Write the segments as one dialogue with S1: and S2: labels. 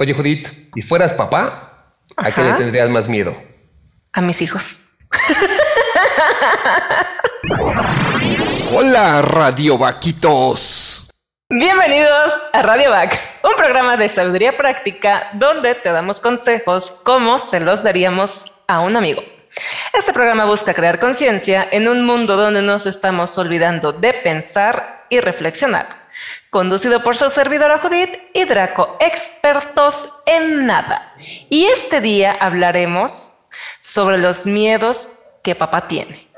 S1: Oye, Judith, ¿y fueras papá? ¿A qué le tendrías más miedo?
S2: A mis hijos.
S1: Hola, Radio Vaquitos.
S2: Bienvenidos a Radio Vac, un programa de sabiduría práctica donde te damos consejos como se los daríamos a un amigo. Este programa busca crear conciencia en un mundo donde nos estamos olvidando de pensar y reflexionar conducido por su servidora Judith y Draco, expertos en nada. Y este día hablaremos sobre los miedos que papá tiene.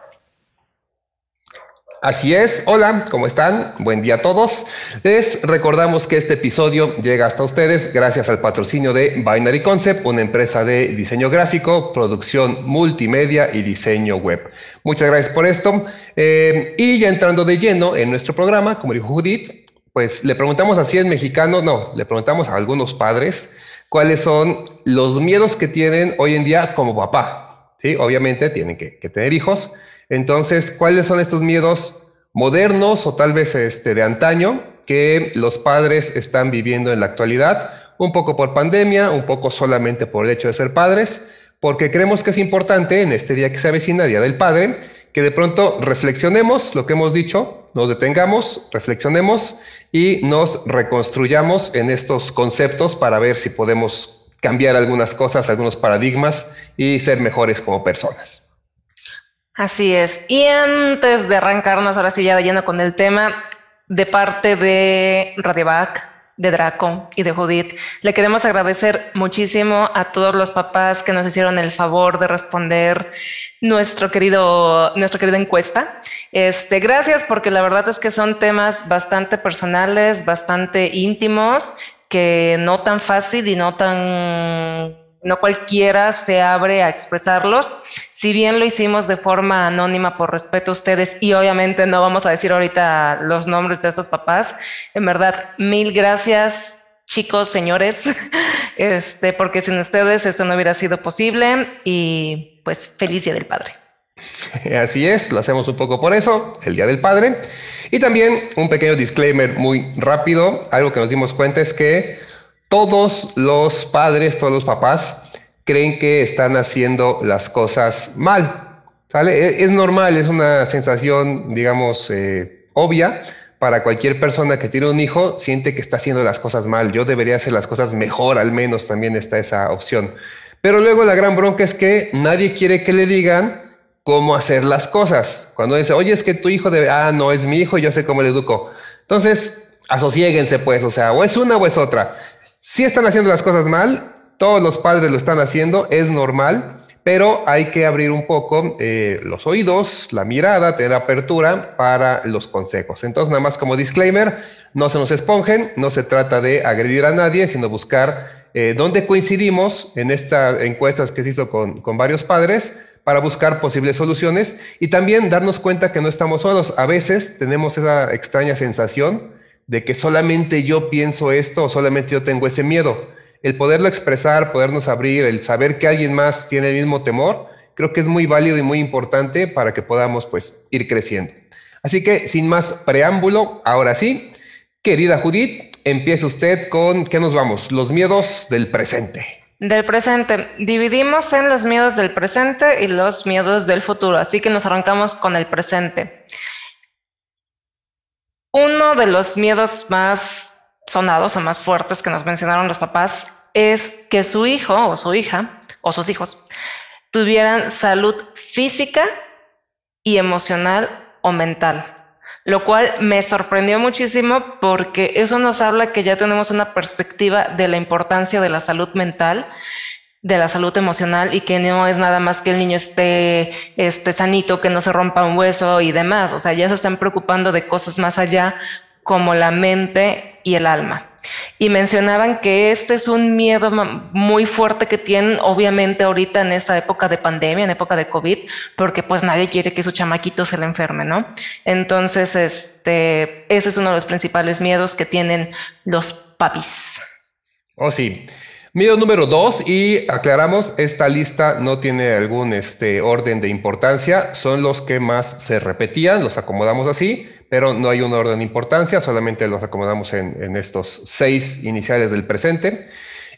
S1: Así es, hola, ¿cómo están? Buen día a todos. Les recordamos que este episodio llega hasta ustedes gracias al patrocinio de Binary Concept, una empresa de diseño gráfico, producción multimedia y diseño web. Muchas gracias por esto. Eh, y ya entrando de lleno en nuestro programa, como dijo Judith, pues le preguntamos así en mexicano, no, le preguntamos a algunos padres cuáles son los miedos que tienen hoy en día como papá. ¿sí? Obviamente tienen que, tener hijos. Entonces, ¿cuáles son estos miedos modernos o tal vez este, de antaño que los padres están viviendo en la actualidad? Un poco por pandemia, un poco solamente por el hecho de ser padres, porque creemos que es importante en este día que se avecina, Día del Padre, que de pronto reflexionemos lo que hemos dicho, nos detengamos, reflexionemos y nos reconstruyamos en estos conceptos para ver si podemos cambiar algunas cosas, algunos paradigmas y ser mejores como personas.
S2: Así es. Y antes de arrancarnos ahora sí ya de lleno con el tema, de parte de Radiovac, de Draco y de Judith. Le queremos agradecer muchísimo a todos los papás que nos hicieron el favor de responder nuestro querido, nuestra querida encuesta. Este, gracias porque la verdad es que son temas bastante personales, bastante íntimos, que no tan fácil y no tan no cualquiera se abre a expresarlos. Si bien lo hicimos de forma anónima por respeto a ustedes y obviamente no vamos a decir ahorita los nombres de esos papás, en verdad, mil gracias chicos, señores, este, porque sin ustedes eso no hubiera sido posible y pues feliz Día del Padre.
S1: Así es, lo hacemos un poco por eso, el Día del Padre. Y también un pequeño disclaimer muy rápido, algo que nos dimos cuenta es que todos los padres, todos los papás creen que están haciendo las cosas mal. ¿sale? E, es normal, es una sensación, digamos, eh, obvia para cualquier persona que tiene un hijo, siente que está haciendo las cosas mal. Yo debería hacer las cosas mejor, al menos también está esa opción. Pero luego la gran bronca es que nadie quiere que le digan cómo hacer las cosas. Cuando dice, oye, es que tu hijo debe, ah, no, es mi hijo, yo sé cómo le educo. Entonces, asociéguense pues, o sea, o es una o es otra. Si están haciendo las cosas mal, todos los padres lo están haciendo, es normal, pero hay que abrir un poco eh, los oídos, la mirada, tener apertura para los consejos. Entonces, nada más como disclaimer, no se nos esponjen, no se trata de agredir a nadie, sino buscar eh, dónde coincidimos en estas encuestas que se hizo con, con varios padres para buscar posibles soluciones y también darnos cuenta que no estamos solos. A veces tenemos esa extraña sensación de que solamente yo pienso esto o solamente yo tengo ese miedo. El poderlo expresar, podernos abrir, el saber que alguien más tiene el mismo temor, creo que es muy válido y muy importante para que podamos pues ir creciendo. Así que sin más preámbulo, ahora sí, querida Judith, empiece usted con, ¿qué nos vamos? Los miedos del presente.
S2: Del presente. Dividimos en los miedos del presente y los miedos del futuro, así que nos arrancamos con el presente. Uno de los miedos más sonados o más fuertes que nos mencionaron los papás es que su hijo o su hija o sus hijos tuvieran salud física y emocional o mental, lo cual me sorprendió muchísimo porque eso nos habla que ya tenemos una perspectiva de la importancia de la salud mental de la salud emocional y que no es nada más que el niño esté, esté sanito, que no se rompa un hueso y demás. O sea, ya se están preocupando de cosas más allá como la mente y el alma. Y mencionaban que este es un miedo muy fuerte que tienen, obviamente, ahorita en esta época de pandemia, en época de COVID, porque pues nadie quiere que su chamaquito se le enferme, ¿no? Entonces, este, ese es uno de los principales miedos que tienen los papis.
S1: Oh, sí. Miedo número dos, y aclaramos, esta lista no tiene algún este, orden de importancia, son los que más se repetían, los acomodamos así, pero no hay un orden de importancia, solamente los acomodamos en, estos seis iniciales del presente.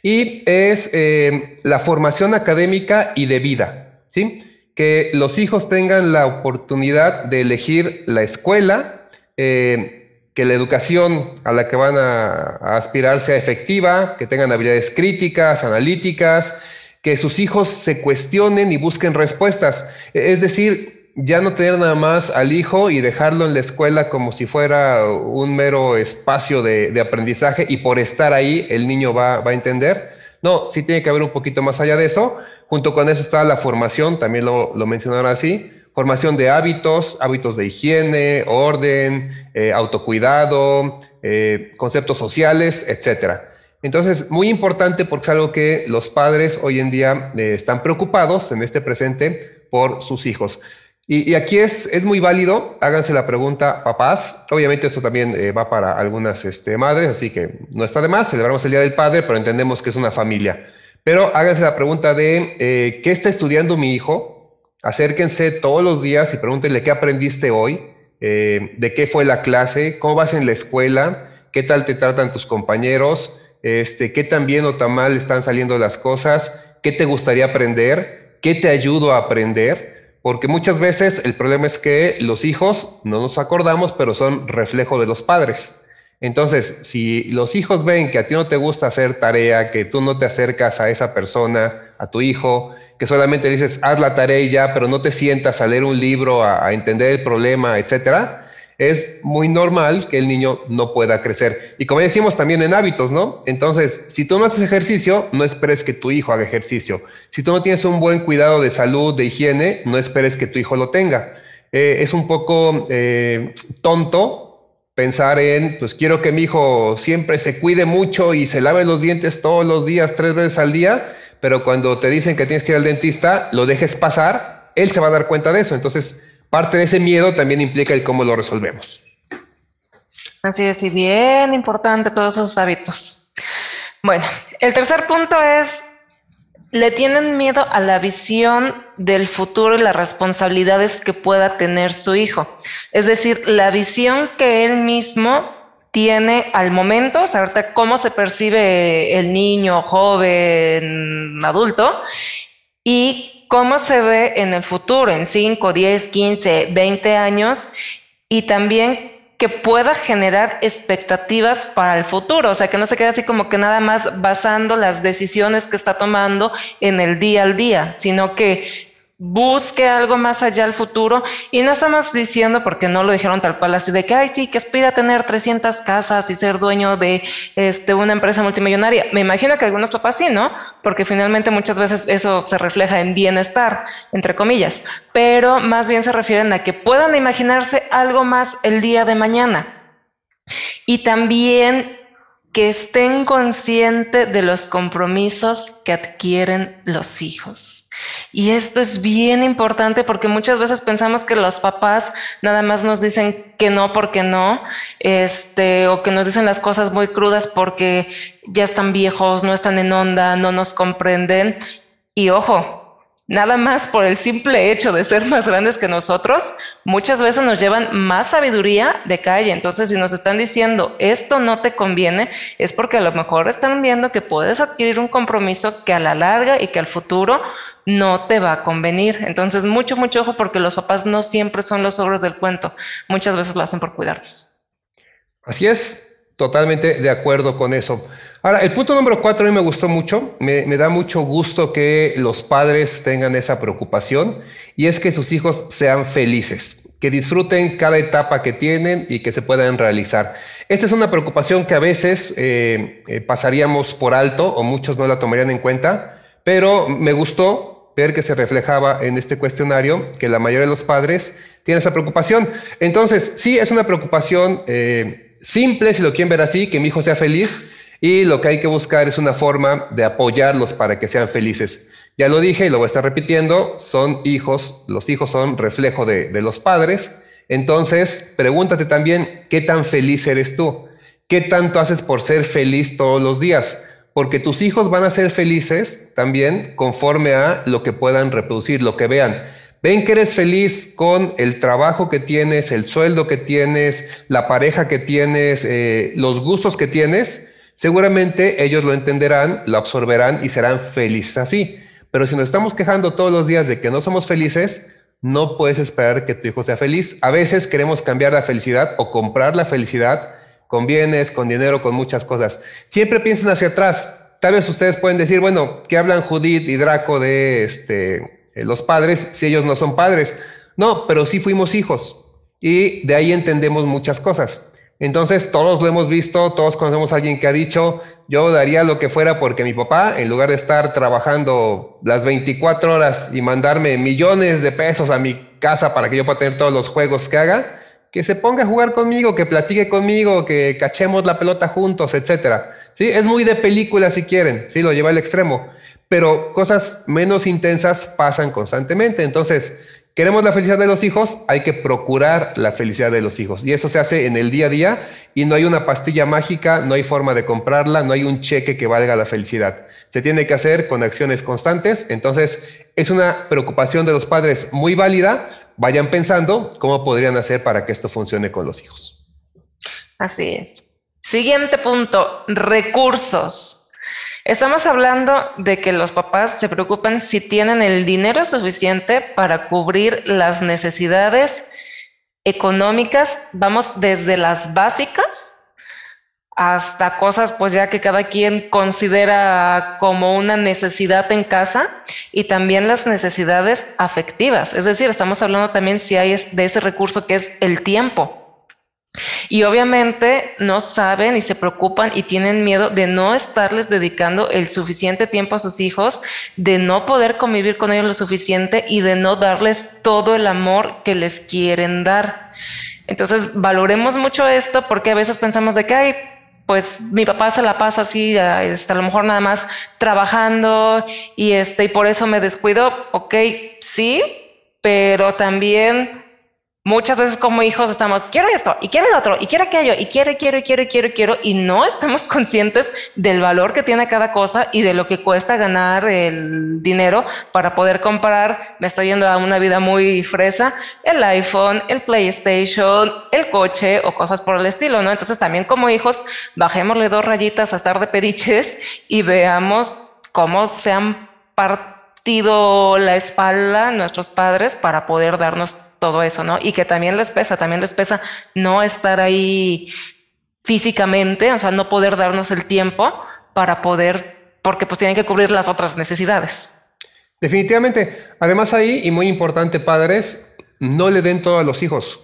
S1: Y es eh, la formación académica y de vida, ¿sí? Que los hijos tengan la oportunidad de elegir la escuela, eh, que la educación a la que van a, aspirar sea efectiva, que tengan habilidades críticas, analíticas, que sus hijos se cuestionen y busquen respuestas. Es decir, ya no tener nada más al hijo y dejarlo en la escuela como si fuera un mero espacio de, aprendizaje y por estar ahí el niño va, a entender. No, sí tiene que haber un poquito más allá de eso. Junto con eso está la formación, también lo, lo mencionaron así, formación de hábitos, hábitos de higiene, orden, eh, autocuidado, eh, conceptos sociales, etcétera. Entonces, muy importante porque es algo que los padres hoy en día eh, están preocupados en este presente por sus hijos. Y, aquí es, es, muy válido, háganse la pregunta, papás. Obviamente esto también va para algunas este, madres, así que no está de más, celebramos el Día del Padre, pero entendemos que es una familia. Pero háganse la pregunta de, ¿qué está estudiando mi hijo? Acérquense todos los días y pregúntenle qué aprendiste hoy, eh, de qué fue la clase, cómo vas en la escuela, qué tal te tratan tus compañeros, este, qué tan bien o tan mal están saliendo las cosas, qué te gustaría aprender, qué te ayudo a aprender, porque muchas veces el problema es que los hijos, no nos acordamos, pero son reflejo de los padres. Entonces, si los hijos ven que a ti no te gusta hacer tarea, que tú no te acercas a esa persona, a tu hijo, que solamente dices, haz la tarea y ya, pero no te sientas a leer un libro, a, entender el problema, etcétera, es muy normal que el niño no pueda crecer. Y como decimos también en hábitos, ¿no? Entonces, si tú no haces ejercicio, no esperes que tu hijo haga ejercicio. Si tú no tienes un buen cuidado de salud, de higiene, no esperes que tu hijo lo tenga. Eh, es un poco eh, tonto pensar en, pues quiero que mi hijo siempre se cuide mucho y se lave los dientes todos los días, tres veces al día, pero cuando te dicen que tienes que ir al dentista, lo dejes pasar, él se va a dar cuenta de eso. Entonces, parte de ese miedo también implica el cómo lo resolvemos.
S2: Así es, y bien importante todos esos hábitos. Bueno, el tercer punto es, le tienen miedo a la visión del futuro y las responsabilidades que pueda tener su hijo. Es decir, la visión que él mismo tiene al momento, o sea, ahorita cómo se percibe el niño, joven, adulto, y cómo se ve en el futuro, en 5, 10, 15, 20 años, y también que pueda generar expectativas para el futuro, o sea, que no se quede así como que nada más basando las decisiones que está tomando en el día al día, sino que busque algo más allá al futuro. Y no estamos diciendo porque no lo dijeron tal cual así de que ay sí que aspira a tener 300 casas y ser dueño de este una empresa multimillonaria me imagino que algunos papás sí no porque finalmente muchas veces eso se refleja en bienestar entre comillas. Pero más bien se refieren a que puedan imaginarse algo más el día de mañana. Y también que estén conscientes de los compromisos que adquieren los hijos y esto es bien importante porque muchas veces pensamos que los papás nada más nos dicen que no porque no, este, o que nos dicen las cosas muy crudas porque ya están viejos, no están en onda, no nos comprenden. Y ojo, nada más por el simple hecho de ser más grandes que nosotros, muchas veces nos llevan más sabiduría de calle. Entonces, si nos están diciendo esto no te conviene, es porque a lo mejor están viendo que puedes adquirir un compromiso que a la larga y que al futuro no te va a convenir. Entonces, mucho, mucho ojo porque los papás no siempre son los ogros del cuento. Muchas veces lo hacen por cuidarnos.
S1: Así es, totalmente de acuerdo con eso. Ahora, el punto número cuatro a mí me gustó mucho, me, da mucho gusto que los padres tengan esa preocupación y es que sus hijos sean felices, que disfruten cada etapa que tienen y que se puedan realizar. Esta es una preocupación que a veces eh, eh, pasaríamos por alto o muchos no la tomarían en cuenta, pero me gustó ver que se reflejaba en este cuestionario que la mayoría de los padres tienen esa preocupación. Entonces, sí, es una preocupación eh, simple, si lo quieren ver así, que mi hijo sea feliz, y lo que hay que buscar es una forma de apoyarlos para que sean felices. Ya lo dije y lo voy a estar repitiendo, son hijos, los hijos son reflejo de, los padres. Entonces, pregúntate también, ¿qué tan feliz eres tú? ¿Qué tanto haces por ser feliz todos los días? Porque tus hijos van a ser felices también conforme a lo que puedan reproducir, lo que vean. Ven que eres feliz con el trabajo que tienes, el sueldo que tienes, la pareja que tienes, eh, los gustos que tienes, seguramente ellos lo entenderán, lo absorberán y serán felices así. Pero si nos estamos quejando todos los días de que no somos felices, no puedes esperar que tu hijo sea feliz. A veces queremos cambiar la felicidad o comprar la felicidad con bienes, con dinero, con muchas cosas. Siempre piensen hacia atrás. Tal vez ustedes pueden decir, bueno, ¿qué hablan Judith y Draco de este, los padres si ellos no son padres? No, pero sí fuimos hijos y de ahí entendemos muchas cosas. Entonces, todos lo hemos visto, todos conocemos a alguien que ha dicho, yo daría lo que fuera porque mi papá, en lugar de estar trabajando las 24 horas y mandarme millones de pesos a mi casa para que yo pueda tener todos los juegos que haga, que se ponga a jugar conmigo, que platique conmigo, que cachemos la pelota juntos, etcétera. Sí, es muy de película si quieren, sí, lo lleva al extremo, pero cosas menos intensas pasan constantemente. Entonces, queremos la felicidad de los hijos, hay que procurar la felicidad de los hijos. Y eso se hace en el día a día y no hay una pastilla mágica, no hay forma de comprarla, no hay un cheque que valga la felicidad. Se tiene que hacer con acciones constantes. Entonces, es una preocupación de los padres muy válida. Vayan pensando cómo podrían hacer para que esto funcione con los hijos.
S2: Así es. Siguiente punto, recursos. Estamos hablando de que los papás se preocupan si tienen el dinero suficiente para cubrir las necesidades económicas, vamos desde las básicas hasta cosas pues ya que cada quien considera como una necesidad en casa y también las necesidades afectivas. Es decir, estamos hablando también si hay de ese recurso que es el tiempo. Y obviamente no saben y se preocupan y tienen miedo de no estarles dedicando el suficiente tiempo a sus hijos, de no poder convivir con ellos lo suficiente y de no darles todo el amor que les quieren dar. Entonces, valoremos mucho esto porque a veces pensamos de que, ay, pues mi papá se la pasa así, este, a lo mejor nada más trabajando y este, y por eso me descuido. Ok, sí, pero también Muchas veces como hijos estamos, quiero esto, y quiero el otro, y quiero aquello, y quiero, quiero, quiero, quiero, quiero, y no estamos conscientes del valor que tiene cada cosa y de lo que cuesta ganar el dinero para poder comprar, me estoy yendo a una vida muy fresa, el iPhone, el PlayStation, el coche o cosas por el estilo, ¿no? Entonces también como hijos, bajémosle dos rayitas a estar de pediches y veamos cómo se han partido la espalda nuestros padres para poder darnos todo eso, ¿no? Y que también les pesa, también les pesa no estar ahí físicamente, o sea, no poder darnos el tiempo para poder, porque pues tienen que cubrir las otras necesidades.
S1: Definitivamente. Además ahí, y muy importante, padres, no le den todo a los hijos.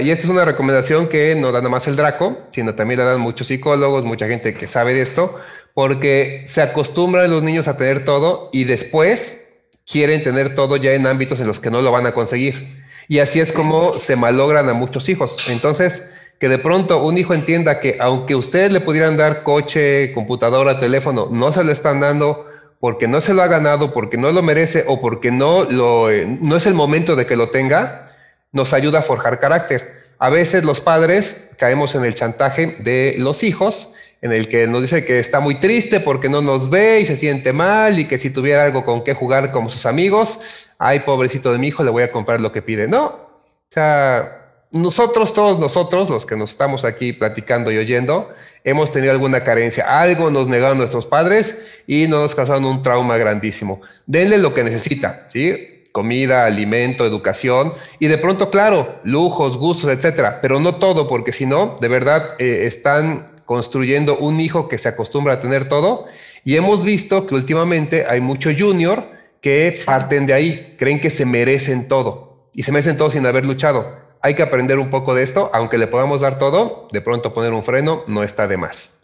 S1: Y esta es una recomendación que no da nada más el Draco, sino también la dan muchos psicólogos, mucha gente que sabe de esto, porque se acostumbran los niños a tener todo y después quieren tener todo ya en ámbitos en los que no lo van a conseguir. Y así es como se malogran a muchos hijos. Entonces, que de pronto un hijo entienda que aunque ustedes le pudieran dar coche, computadora, teléfono, no se lo están dando porque no se lo ha ganado, porque no lo merece o porque no, lo, eh, no es el momento de que lo tenga, nos ayuda a forjar carácter. A veces los padres caemos en el chantaje de los hijos, en el que nos dice que está muy triste porque no nos ve y se siente mal y que si tuviera algo con qué jugar como sus amigos, ay, pobrecito de mi hijo, le voy a comprar lo que pide. No, o sea, nosotros, todos nosotros, los que nos estamos aquí platicando y oyendo, hemos tenido alguna carencia, algo nos negaron nuestros padres y nos causaron un trauma grandísimo. Denle lo que necesita, ¿sí? Comida, alimento, educación y de pronto, claro, lujos, gustos, etcétera, pero no todo, porque si no, de verdad eh, están construyendo un hijo que se acostumbra a tener todo y hemos visto que últimamente hay mucho junior que parten de ahí, creen que se merecen todo y se merecen todo sin haber luchado. Hay que aprender un poco de esto, aunque le podamos dar todo, de pronto poner un freno no está de más.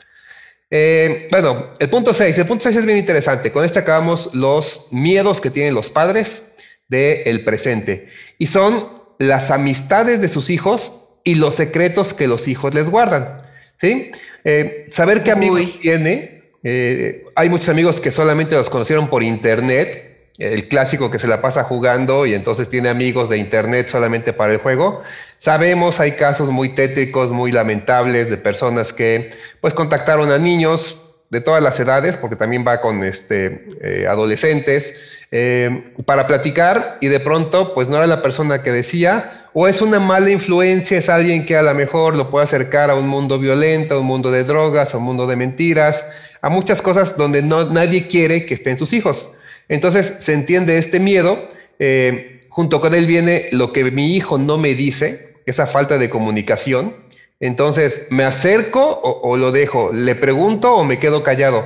S1: Eh, bueno, el punto 6, el punto 6 es bien interesante. Con este acabamos los miedos que tienen los padres del presente y son las amistades de sus hijos y los secretos que los hijos les guardan. ¿Sí? Eh, saber qué amigos tiene. Eh, hay muchos amigos que solamente los conocieron por internet el clásico que se la pasa jugando y entonces tiene amigos de internet solamente para el juego. Sabemos, hay casos muy tétricos, muy lamentables de personas que pues contactaron a niños de todas las edades, porque también va con este, eh, adolescentes, eh, para platicar y de pronto pues no era la persona que decía, o es una mala influencia, es alguien que a lo mejor lo puede acercar a un mundo violento, a un mundo de drogas, a un mundo de mentiras, a muchas cosas donde no, nadie quiere que estén sus hijos. Entonces se entiende este miedo, eh, junto con él viene lo que mi hijo no me dice, esa falta de comunicación. Entonces, ¿me acerco o, o lo dejo? ¿Le pregunto o me quedo callado?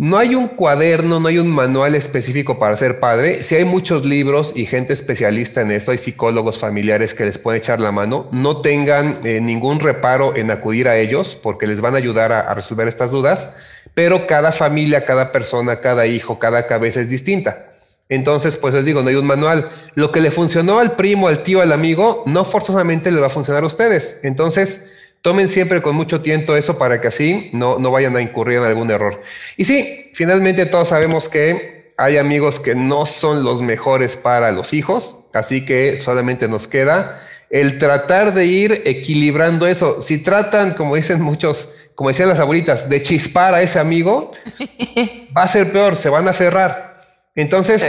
S1: No hay un cuaderno, no hay un manual específico para ser padre. Si hay muchos libros y gente especialista en esto, hay psicólogos familiares que les pueden echar la mano. No tengan eh, ningún reparo en acudir a ellos porque les van a ayudar a, resolver estas dudas, pero cada familia, cada persona, cada hijo, cada cabeza es distinta. Entonces, pues les digo, no hay un manual. Lo que le funcionó al primo, al tío, al amigo, no forzosamente le va a funcionar a ustedes. Entonces, Tomen siempre con mucho tiempo eso para que así no, no vayan a incurrir en algún error. Y sí, finalmente todos sabemos que hay amigos que no son los mejores para los hijos, así que solamente nos queda el tratar de ir equilibrando eso. Si tratan, como dicen muchos, como decían las abuelitas, de chispar a ese amigo, va a ser peor, se van a aferrar. Entonces,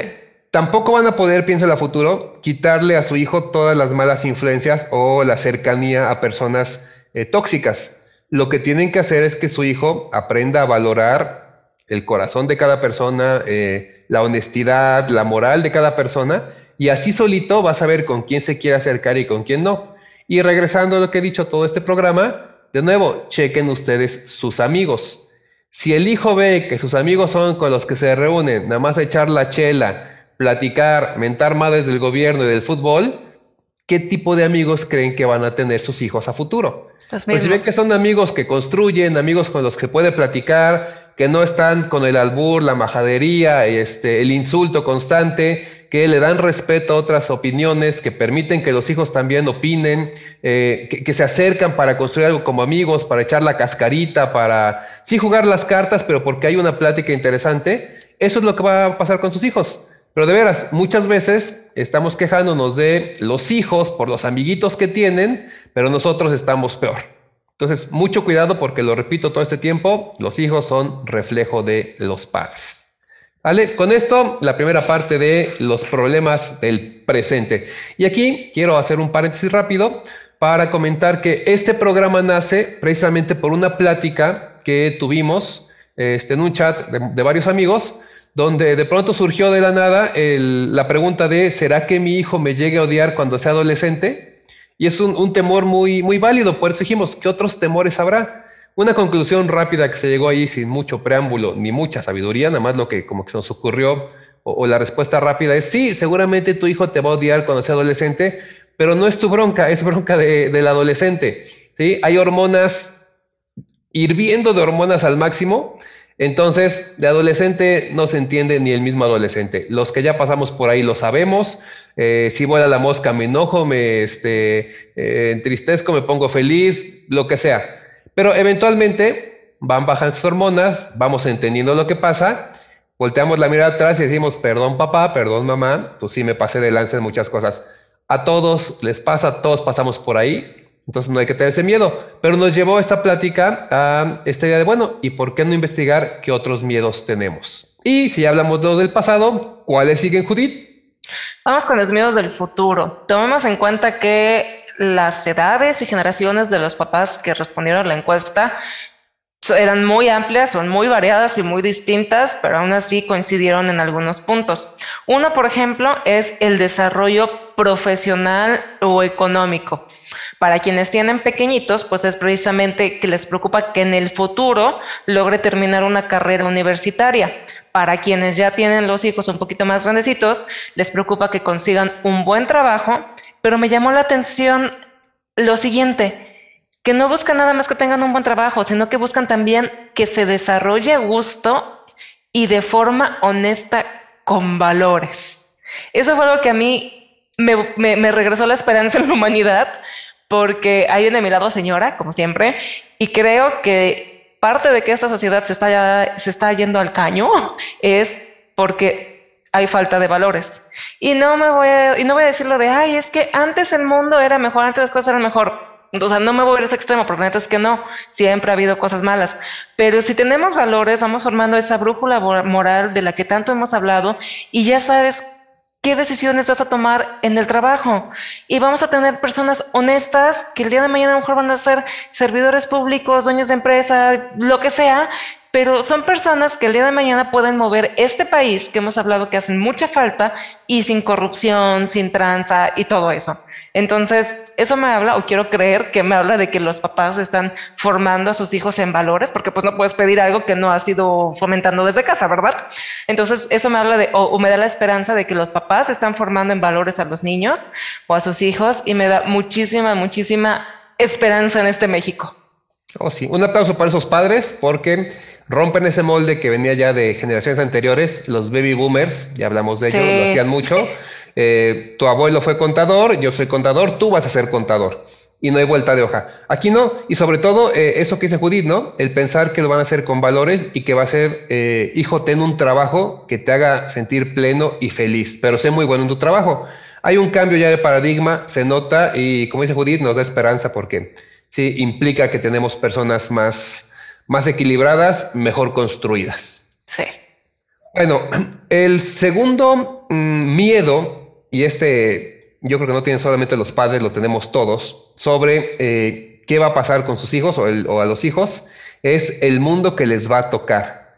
S1: tampoco van a poder, piensa a futuro, quitarle a su hijo todas las malas influencias o la cercanía a personas eh, tóxicas. Lo que tienen que hacer es que su hijo aprenda a valorar el corazón de cada persona, eh, la honestidad, la moral de cada persona, y así solito va a saber con quién se quiere acercar y con quién no. Y regresando a lo que he dicho todo este programa, de nuevo, chequen ustedes sus amigos. Si el hijo ve que sus amigos son con los que se reúnen, nada más echar la chela, platicar, mentar madres del gobierno y del fútbol, ¿qué tipo de amigos creen que van a tener sus hijos a futuro? Pues si ven que son amigos que construyen, amigos con los que puede platicar, que no están con el albur, la majadería, este, el insulto constante, que le dan respeto a otras opiniones, que permiten que los hijos también opinen, eh, que, que, se acercan para construir algo como amigos, para echar la cascarita, para sí jugar las cartas, pero porque hay una plática interesante, eso es lo que va a pasar con sus hijos. Pero de veras, muchas veces estamos quejándonos de los hijos por los amiguitos que tienen, pero nosotros estamos peor. Entonces, mucho cuidado porque lo repito todo este tiempo, los hijos son reflejo de los padres. ¿Vale? Con esto, la primera parte de los problemas del presente. Y aquí quiero hacer un paréntesis rápido para comentar que este programa nace precisamente por una plática que tuvimos este, en un chat de varios amigos donde de pronto surgió de la nada la pregunta de, ¿será que mi hijo me llegue a odiar cuando sea adolescente? Y es un, temor muy, muy válido, por eso dijimos, ¿qué otros temores habrá? Una conclusión rápida que se llegó ahí sin mucho preámbulo ni mucha sabiduría, nada más lo que como que se nos ocurrió, o, la respuesta rápida es, sí, seguramente tu hijo te va a odiar cuando sea adolescente, pero no es tu bronca, es bronca del adolescente. ¿sí? Hay hormonas hirviendo de hormonas al máximo entonces, de adolescente no se entiende ni el mismo adolescente. Los que ya pasamos por ahí lo sabemos. Eh, si vuela la mosca, me enojo, me este, eh, entristezco, me pongo feliz, lo que sea. Pero eventualmente van bajando sus hormonas, vamos entendiendo lo que pasa, volteamos la mirada atrás y decimos, perdón papá, perdón mamá, pues sí me pasé de lance en muchas cosas. A todos les pasa, todos pasamos por ahí. Entonces no hay que tener ese miedo. Pero nos llevó esta plática a esta idea de, bueno, ¿y por qué no investigar qué otros miedos tenemos? Y si hablamos de los del pasado, ¿cuáles siguen, Judith?
S2: Vamos con los miedos del futuro. Tomemos en cuenta que las edades y generaciones de los papás que respondieron a la encuesta eran muy amplias, son muy variadas y muy distintas, pero aún así coincidieron en algunos puntos. Uno, por ejemplo, es el desarrollo profesional o económico. Para quienes tienen pequeñitos, pues es precisamente que les preocupa que en el futuro logre terminar una carrera universitaria. Para quienes ya tienen los hijos un poquito más grandecitos, les preocupa que consigan un buen trabajo, pero me llamó la atención lo siguiente, que no buscan nada más que tengan un buen trabajo, sino que buscan también que se desarrolle a gusto y de forma honesta con valores. Eso fue algo que a mí me, regresó la esperanza en la humanidad, porque hay una mirada señora, como siempre, y creo que parte de que esta sociedad se está, yendo al caño es porque hay falta de valores. Y no me voy a, y no de, ay, es que antes el mundo era mejor, antes las cosas eran mejor O sea, no me voy a ir a ese extremo, porque neta es que no, siempre ha habido cosas malas. Pero si tenemos valores, vamos formando esa brújula moral de la que tanto hemos hablado y ya sabes qué decisiones vas a tomar en el trabajo. Y vamos a tener personas honestas que el día de mañana a lo mejor van a ser servidores públicos, dueños de empresa, lo que sea, pero son personas que el día de mañana pueden mover este país que hemos hablado que hacen mucha falta y sin corrupción, sin tranza y todo eso. Entonces, eso me habla, o quiero creer que me habla de que los papás están formando a sus hijos en valores, porque pues no puedes pedir algo que no ha sido fomentando desde casa, ¿verdad? Entonces, eso me habla de, o, me da la esperanza de que los papás están formando en valores a los niños o a sus hijos y me da muchísima, muchísima esperanza en este México.
S1: Oh, sí. Un aplauso para esos padres porque rompen ese molde que venía ya de generaciones anteriores, los baby boomers, ya hablamos de ellos, lo hacían mucho. Eh, tu abuelo fue contador, yo soy contador, tú vas a ser contador. Y no hay vuelta de hoja. Aquí no, y sobre todo eh, eso que dice Judith, ¿no? El pensar que lo van a hacer con valores y que va a ser, eh, hijo, ten un trabajo que te haga sentir pleno y feliz, pero sé muy bueno en tu trabajo. Hay un cambio ya de paradigma, se nota y como dice Judith, nos da esperanza porque sí implica que tenemos personas más, más equilibradas, mejor construidas.
S2: Sí.
S1: Bueno, el segundo mm, miedo y este yo creo que no tienen solamente los padres, lo tenemos todos, sobre eh, qué va a pasar con sus hijos o, a los hijos, es el mundo que les va a tocar,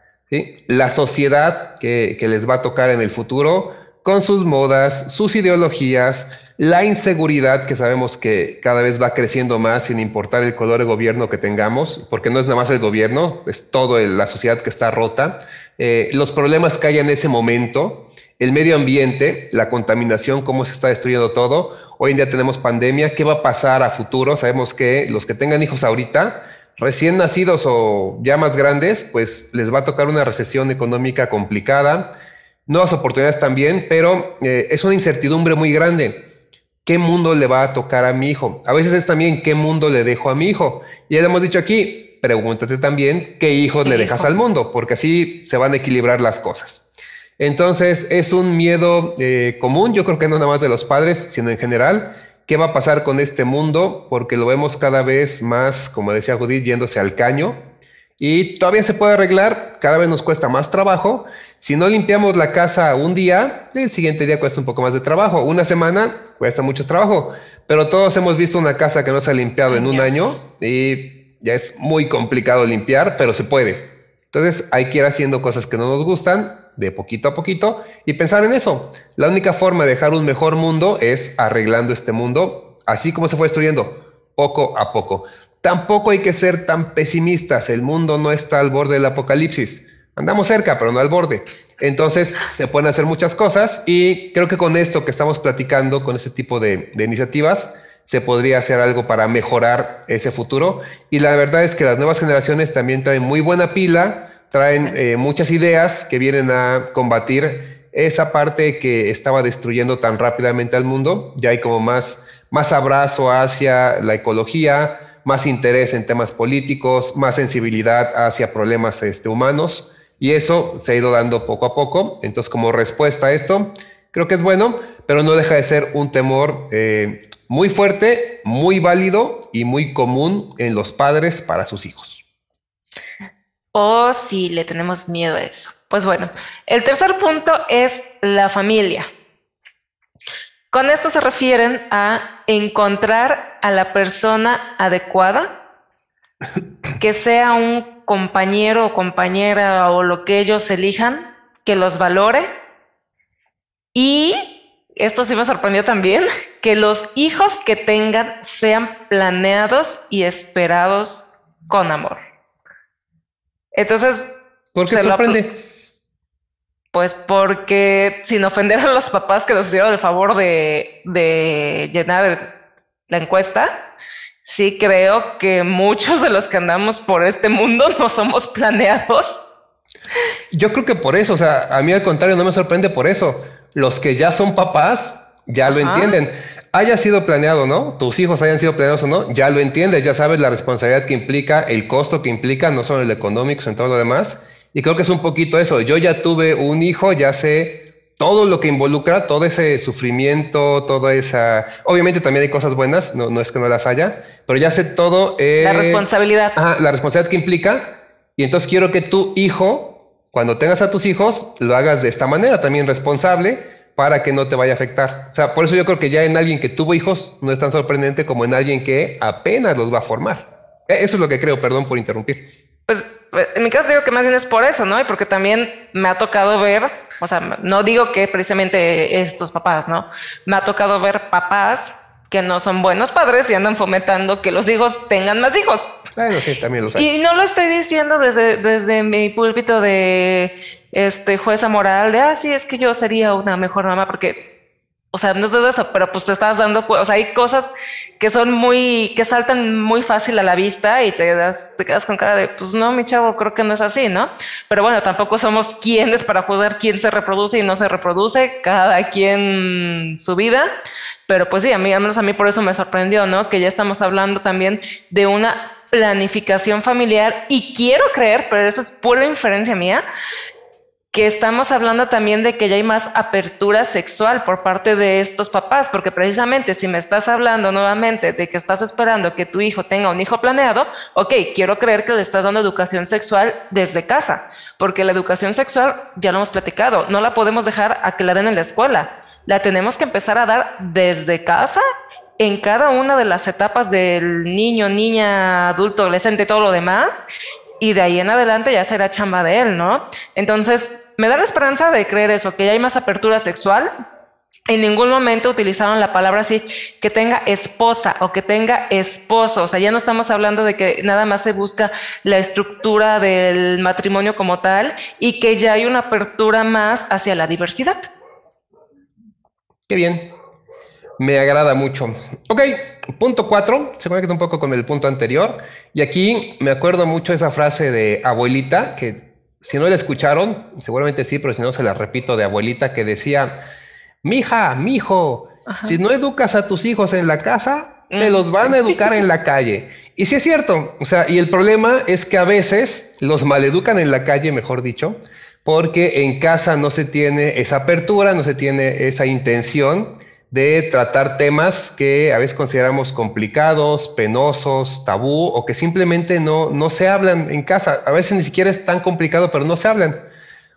S1: la sociedad que, que les va a tocar en el futuro, con sus modas, sus ideologías, la inseguridad que sabemos que cada vez va creciendo más sin importar el color de gobierno que tengamos, porque no es nada más el gobierno, es toda la sociedad que está rota, eh, los problemas que hay en ese momento, el medio ambiente, la contaminación, cómo se está destruyendo todo. Hoy en día tenemos pandemia, ¿qué va a pasar a futuro? Sabemos que los que tengan hijos ahorita, recién nacidos o ya más grandes, pues les va a tocar una recesión económica complicada, nuevas oportunidades también, pero eh, es una incertidumbre muy grande. ¿Qué mundo le va a tocar a mi hijo? A veces es también qué mundo le dejo a mi hijo. Ya le hemos dicho aquí, pregúntate también qué hijos le dejas al mundo, porque así se van a equilibrar las cosas. Entonces es un miedo eh, común, yo creo que no nada más de los padres, sino en general. ¿Qué va a pasar con este mundo? Porque lo vemos cada vez más, como decía Judith, yéndose al caño. Y todavía se puede arreglar, cada vez nos cuesta más trabajo. Si no limpiamos la casa un día, el siguiente día cuesta un poco más de trabajo. Una semana cuesta mucho trabajo. Pero todos hemos visto una casa que no se ha limpiado en un año y ya es muy complicado limpiar, pero se puede. Entonces hay que ir haciendo cosas que no nos gustan de poquito a poquito y pensar en eso. La única forma de dejar un mejor mundo es arreglando este mundo, así como se fue destruyendo, poco a poco. Tampoco hay que ser tan pesimistas. El mundo no está al borde del apocalipsis. Andamos cerca, pero no al borde. Entonces se pueden hacer muchas cosas y creo que con esto que estamos platicando, con este tipo de, iniciativas, se podría hacer algo para mejorar ese futuro. Y la verdad es que las nuevas generaciones también traen muy buena pila, traen eh, muchas ideas que vienen a combatir esa parte que estaba destruyendo tan rápidamente al mundo. Ya hay como más, más abrazo hacia la ecología, más interés en temas políticos, más sensibilidad hacia problemas este, humanos. Y eso se ha ido dando poco a poco. Entonces, como respuesta a esto, creo que es bueno, pero no deja de ser un temor eh, muy fuerte, muy válido y muy común en los padres para sus hijos.
S2: O si le tenemos miedo a eso. Pues bueno, el tercer punto es la familia. Con esto se refieren a encontrar a la persona adecuada, que sea un compañero o compañera o lo que ellos elijan, que los valore. Y esto sí me sorprendió también, que los hijos que tengan sean planeados y esperados con amor. Entonces,
S1: ¿por qué se sorprende?
S2: Pues porque sin ofender a los papás que nos hicieron el favor de, llenar la encuesta, sí creo que muchos de los que andamos por este mundo no somos planeados.
S1: Yo creo que por eso, o sea, a mí al contrario no me sorprende por eso. Los que ya son papás ya lo entienden. Haya sido planeado, ¿no? Tus hijos hayan sido planeados o no, ya lo entiendes, ya sabes la responsabilidad que implica, el costo que implica, no solo el económico, sino todo lo demás. Y creo que es un poquito eso. Yo ya tuve un hijo, ya sé todo lo que involucra, todo ese sufrimiento, toda esa... Obviamente también hay cosas buenas, no, no es que no las haya, pero ya sé todo...
S2: Eh, la responsabilidad.
S1: la responsabilidad que implica. Y entonces quiero que tu hijo, cuando tengas a tus hijos, lo hagas de esta manera, también responsable, para que no te vaya a afectar. O sea, por eso yo creo que ya en alguien que tuvo hijos no es tan sorprendente como en alguien que apenas los va a formar. E, eso es lo que creo, perdón por interrumpir.
S2: Pues en mi caso digo que más bien es por eso, ¿no? Y porque también me ha tocado ver, o sea, no digo que precisamente estos papás, ¿no? Me ha tocado ver papás que no son buenos padres y andan fomentando que los hijos tengan más hijos.
S1: Bueno, sí, también lo sé.
S2: Y no lo estoy diciendo desde, desde mi púlpito de este jueza moral, de, ah, sí, es que yo sería una mejor mamá, porque o sea, no es de eso, pero pues te estás dando, o sea, hay cosas que son muy, que saltan muy fácil a la vista y te das, te quedas con cara de, pues no, mi chavo, creo que no es así, ¿no? Pero bueno, tampoco somos quienes para juzgar quién se reproduce y no se reproduce, cada quien su vida. Pero pues sí, a mí, al menos a mí por eso me sorprendió, ¿no? Que ya estamos hablando también de una planificación familiar y quiero creer, pero eso es pura inferencia mía, que estamos hablando también de que ya hay más apertura sexual por parte de estos papás, porque precisamente si me estás hablando nuevamente de que estás esperando que tu hijo tenga un hijo planeado, ok, quiero creer que le estás dando educación sexual desde casa, porque la educación sexual, ya lo hemos platicado, no la podemos dejar a que la den en la escuela, la tenemos que empezar a dar desde casa en cada una de las etapas del niño, niña, adulto, adolescente, todo lo demás, y de ahí en adelante ya será chamba de él, ¿no? Entonces, me da la esperanza de creer eso, que ya hay más apertura sexual. En ningún momento utilizaron la palabra así, que tenga esposa o que tenga esposo. O sea, ya no estamos hablando de que nada más se busca la estructura del matrimonio como tal y que ya hay una apertura más hacia la diversidad.
S1: Qué bien. Me agrada mucho. Ok, punto cuatro, se conecta un poco con el punto anterior. Y aquí me acuerdo mucho esa frase de abuelita que si no la escucharon, seguramente sí, pero si no se la repito de abuelita que decía, mija, mijo, si no educas a tus hijos en la casa, te los van a educar en la calle. Y sí es cierto, o sea, y el problema es que a veces los maleducan en la calle, mejor dicho, porque en casa no se tiene esa apertura, no se tiene esa intención de tratar temas que a veces consideramos complicados, penosos, tabú o que simplemente no, no se hablan en casa. A veces ni siquiera es tan complicado, pero no se hablan.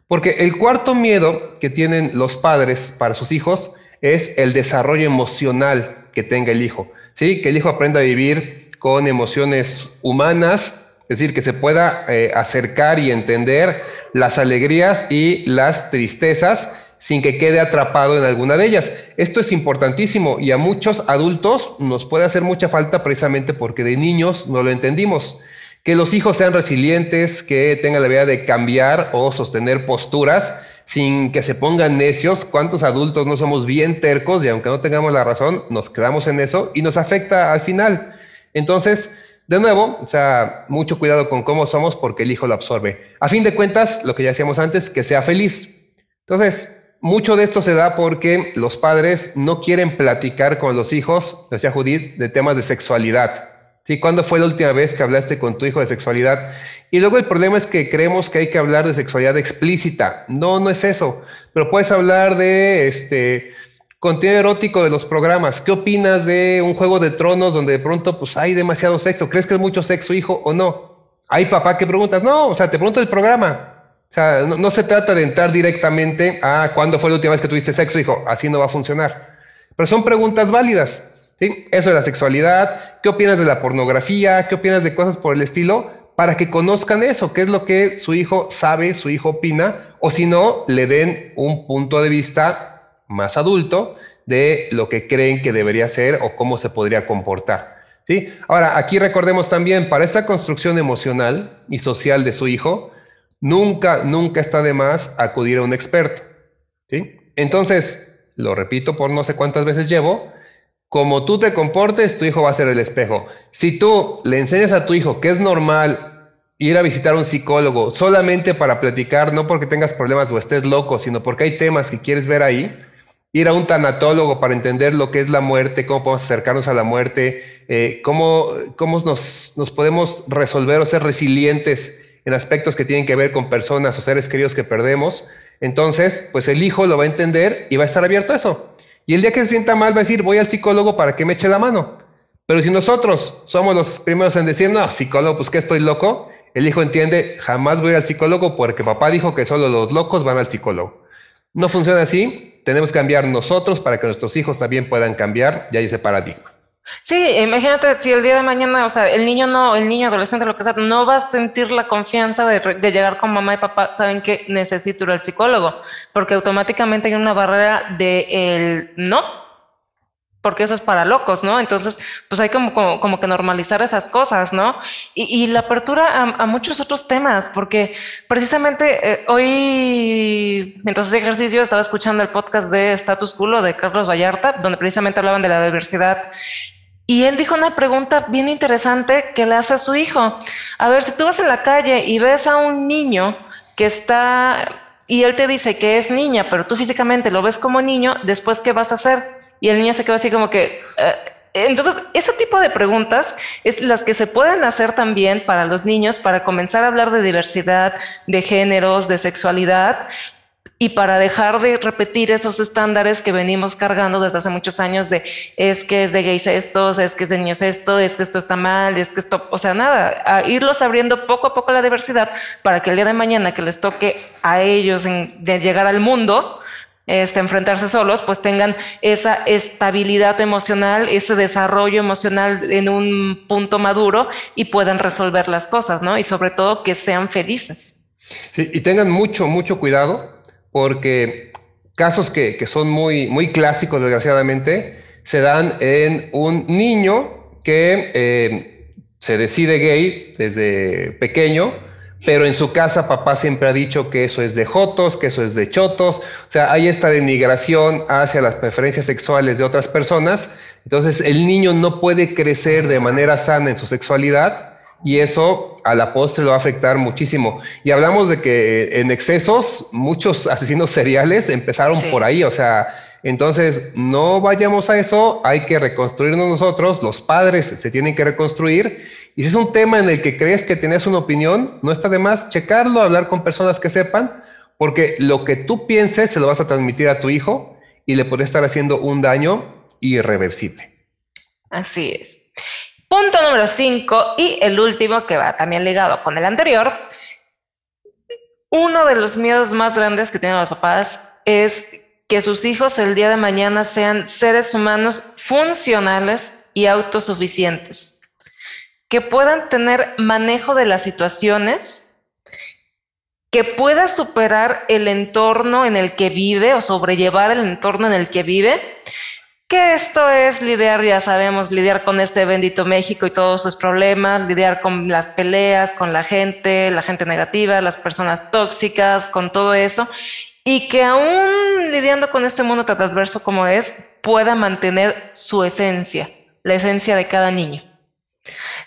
S1: Porque el cuarto miedo que tienen los padres para sus hijos es el desarrollo emocional que tenga el hijo. ¿sí? Que el hijo aprenda a vivir con emociones humanas, es decir, que se pueda eh, acercar y entender las alegrías y las tristezas sin que quede atrapado en alguna de ellas. Esto es importantísimo y a muchos adultos nos puede hacer mucha falta precisamente porque de niños no lo entendimos. Que los hijos sean resilientes, que tengan la habilidad de cambiar o sostener posturas sin que se pongan necios. ¿Cuántos adultos no somos bien tercos y aunque no tengamos la razón, nos quedamos en eso y nos afecta al final? Entonces, de nuevo, o sea, mucho cuidado con cómo somos porque el hijo lo absorbe. A fin de cuentas, lo que ya decíamos antes, que sea feliz. Entonces, mucho de esto se da porque los padres no quieren platicar con los hijos, decía Judith, de temas de sexualidad. ¿Sí? ¿Cuándo fue la última vez que hablaste con tu hijo de sexualidad? Y luego el problema es que creemos que hay que hablar de sexualidad explícita. No, no es eso. Pero puedes hablar de este contenido erótico de los programas. ¿Qué opinas de un juego de tronos donde de pronto pues hay demasiado sexo? ¿Crees que es mucho sexo, hijo, o no? Hay papá que preguntas, no, o sea, te pregunto el programa. No, se trata de entrar directamente a cuándo fue la última vez que tuviste sexo, hijo, así no va a funcionar. Pero son preguntas válidas. ¿sí? Eso de la sexualidad, ¿qué opinas de la pornografía? ¿Qué opinas de cosas por el estilo? Para que conozcan eso, qué es lo que su hijo sabe, su hijo opina, o si no, le den un punto de vista más adulto de lo que creen que debería ser o cómo se podría comportar. ¿sí? Ahora, aquí recordemos también, para esa construcción emocional y social de su hijo, Nunca, nunca está de más acudir a un experto. Entonces, lo repito por no sé cuántas veces llevo, como tú te comportes, tu hijo va a ser el espejo. Si tú le enseñas a tu hijo que es normal ir a visitar a un psicólogo solamente para platicar, no porque tengas problemas o estés loco, sino porque hay temas que quieres ver ahí, ir a un tanatólogo para entender lo que es la muerte, cómo podemos acercarnos a la muerte, eh, cómo, cómo nos, nos podemos resolver o ser resilientes en aspectos que tienen que ver con personas o seres queridos que perdemos, Entonces, pues el hijo lo va a entender y va a estar abierto a eso. Y el día que se sienta mal va a decir, voy al psicólogo para que me eche la mano. Pero si nosotros somos los primeros en decir, no, psicólogo, pues que estoy loco, el hijo entiende, jamás voy al psicólogo porque papá dijo que solo los locos van al psicólogo. No funciona así, tenemos que cambiar nosotros para que nuestros hijos también puedan cambiar ya ese paradigma.
S2: Sí, imagínate si el día de mañana, o sea, el niño no, el niño adolescente, lo que sea, no va a sentir la confianza de, llegar con mamá y papá, saben que necesito ir al psicólogo, porque automáticamente hay una barrera de el no, porque eso es para locos, ¿no? Entonces, pues hay como, como, que normalizar esas cosas, ¿no? Y, la apertura a, muchos otros temas, porque precisamente eh, hoy, mientras hacía ejercicio, estaba escuchando el podcast de Status Quo de Carlos Vallarta, donde precisamente hablaban de la diversidad y él dijo una pregunta bien interesante que le hace a su hijo. A ver, si tú vas en la calle y ves a un niño que está y él te dice que es niña, pero tú físicamente lo ves como niño, después ¿qué vas a hacer? Y el niño se queda así como que... Eh, entonces, ese tipo de preguntas es las que se pueden hacer también para los niños para comenzar a hablar de diversidad, de géneros, de sexualidad y para dejar de repetir esos estándares que venimos cargando desde hace muchos años de es que es de gays esto, es que es de niños esto, es que esto está mal, es que esto, o sea, nada, a irlos abriendo poco a poco la diversidad para que el día de mañana que les toque a ellos de llegar al mundo, este, enfrentarse solos, pues tengan esa estabilidad emocional, ese desarrollo emocional en un punto maduro y puedan resolver las cosas, ¿no? Y sobre todo que sean felices.
S1: Sí, y tengan mucho, mucho cuidado porque casos que, son muy, muy clásicos, desgraciadamente, se dan en un niño que eh, se decide gay desde pequeño, pero en su casa papá siempre ha dicho que eso es de jotos, que eso es de chotos, o sea, hay esta denigración hacia las preferencias sexuales de otras personas, entonces el niño no puede crecer de manera sana en su sexualidad y eso a la postre lo va a afectar muchísimo. Y hablamos de que en excesos muchos asesinos seriales empezaron por ahí, o sea, entonces no vayamos a eso, hay que reconstruirnos nosotros, los padres se tienen que reconstruir. Y si es un tema en el que crees que tienes una opinión, no está de más checarlo, hablar con personas que sepan, porque lo que tú pienses se lo vas a transmitir a tu hijo y le puede estar haciendo un daño irreversible.
S2: Así es. Punto número 5 y el último que va también ligado con el anterior. Uno de los miedos más grandes que tienen los papás es que sus hijos el día de mañana sean seres humanos funcionales y autosuficientes, que puedan tener manejo de las situaciones, que pueda superar el entorno en el que vive o sobrellevar el entorno en el que vive que esto es lidiar, ya sabemos, lidiar con este bendito México y todos sus problemas, lidiar con las peleas, con la gente, la gente negativa, las personas tóxicas, con todo eso, y que aún lidiando con este mundo tan adverso como es, pueda mantener su esencia, la esencia de cada niño.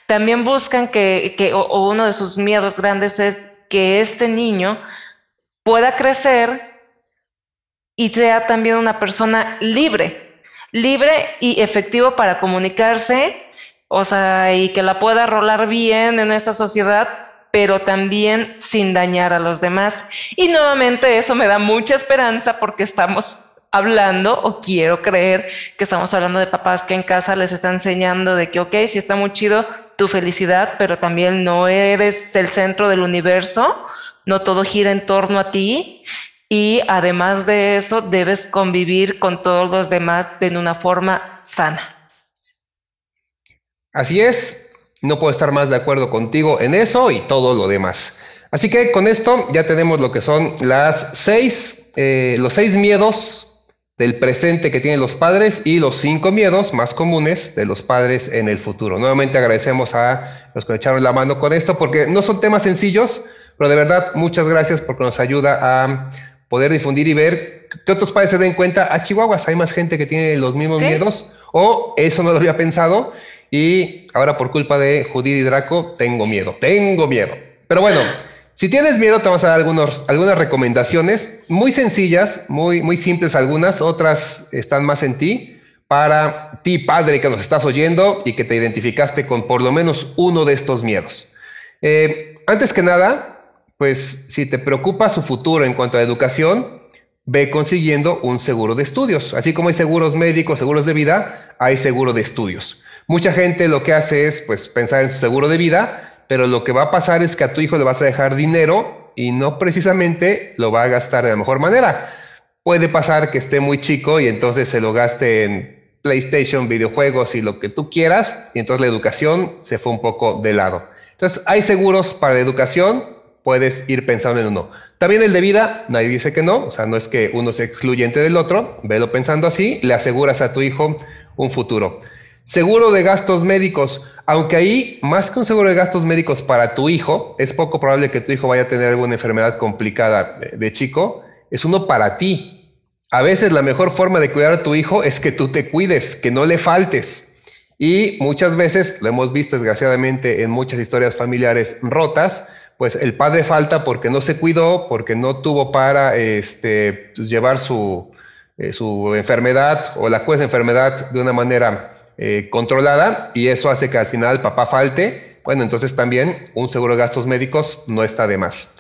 S2: También buscan que, que o uno de sus miedos grandes es que este niño pueda crecer y sea también una persona libre, libre y efectivo para comunicarse, o sea, y que la pueda rolar bien en esta sociedad, pero también sin dañar a los demás. Y nuevamente eso me da mucha esperanza porque estamos hablando o quiero creer que estamos hablando de papás que en casa les están enseñando de que, ok, sí está muy chido tu felicidad, pero también no eres el centro del universo, no todo gira en torno a ti y además de eso, debes convivir con todos los demás de una forma sana.
S1: Así es, no puedo estar más de acuerdo contigo en eso y todo lo demás. Así que con esto ya tenemos lo que son las seis, eh, los seis miedos del presente que tienen los padres y los cinco miedos más comunes de los padres en el futuro. Nuevamente agradecemos a los que echaron la mano con esto porque no son temas sencillos, pero de verdad muchas gracias porque nos ayuda a poder difundir y ver que otros padres se den cuenta, a ah, Chihuahuas hay más gente que tiene los mismos miedos, o eso no lo había pensado, y ahora por culpa de Judith y Draco, tengo miedo, tengo miedo. Pero bueno, si tienes miedo, te vamos a dar algunos, algunas recomendaciones muy sencillas, muy, muy simples algunas, otras están más en ti, para ti, padre, que nos estás oyendo y que te identificaste con por lo menos uno de estos miedos. Eh, antes que nada, pues si te preocupa su futuro en cuanto a educación, ve consiguiendo un seguro de estudios. Así como hay seguros médicos, seguros de vida, hay seguro de estudios. Mucha gente lo que hace es pues pensar en su seguro de vida, pero lo que va a pasar es que a tu hijo le vas a dejar dinero y no precisamente lo va a gastar de la mejor manera. Puede pasar que esté muy chico y entonces se lo gaste en PlayStation, videojuegos y lo que tú quieras, y entonces la educación se fue un poco de lado. Entonces, hay seguros para la educación, puedes ir pensando en uno. También el de vida, nadie dice que no, o sea, no es que uno sea excluyente del otro, velo pensando así, le aseguras a tu hijo un futuro. Seguro de gastos médicos, aunque ahí, más que un seguro de gastos médicos para tu hijo, es poco probable que tu hijo vaya a tener alguna enfermedad complicada de chico, es uno para ti, a veces la mejor forma de cuidar a tu hijo es que tú te cuides, que no le faltes. Y muchas veces, lo hemos visto desgraciadamente en muchas historias familiares rotas, pues el padre falta porque no se cuidó, porque no tuvo para este, pues, llevar su, eh, su enfermedad o la cuesta enfermedad de una manera eh, controlada y eso hace que al final papá falte. Bueno, entonces también un seguro de gastos médicos no está de más.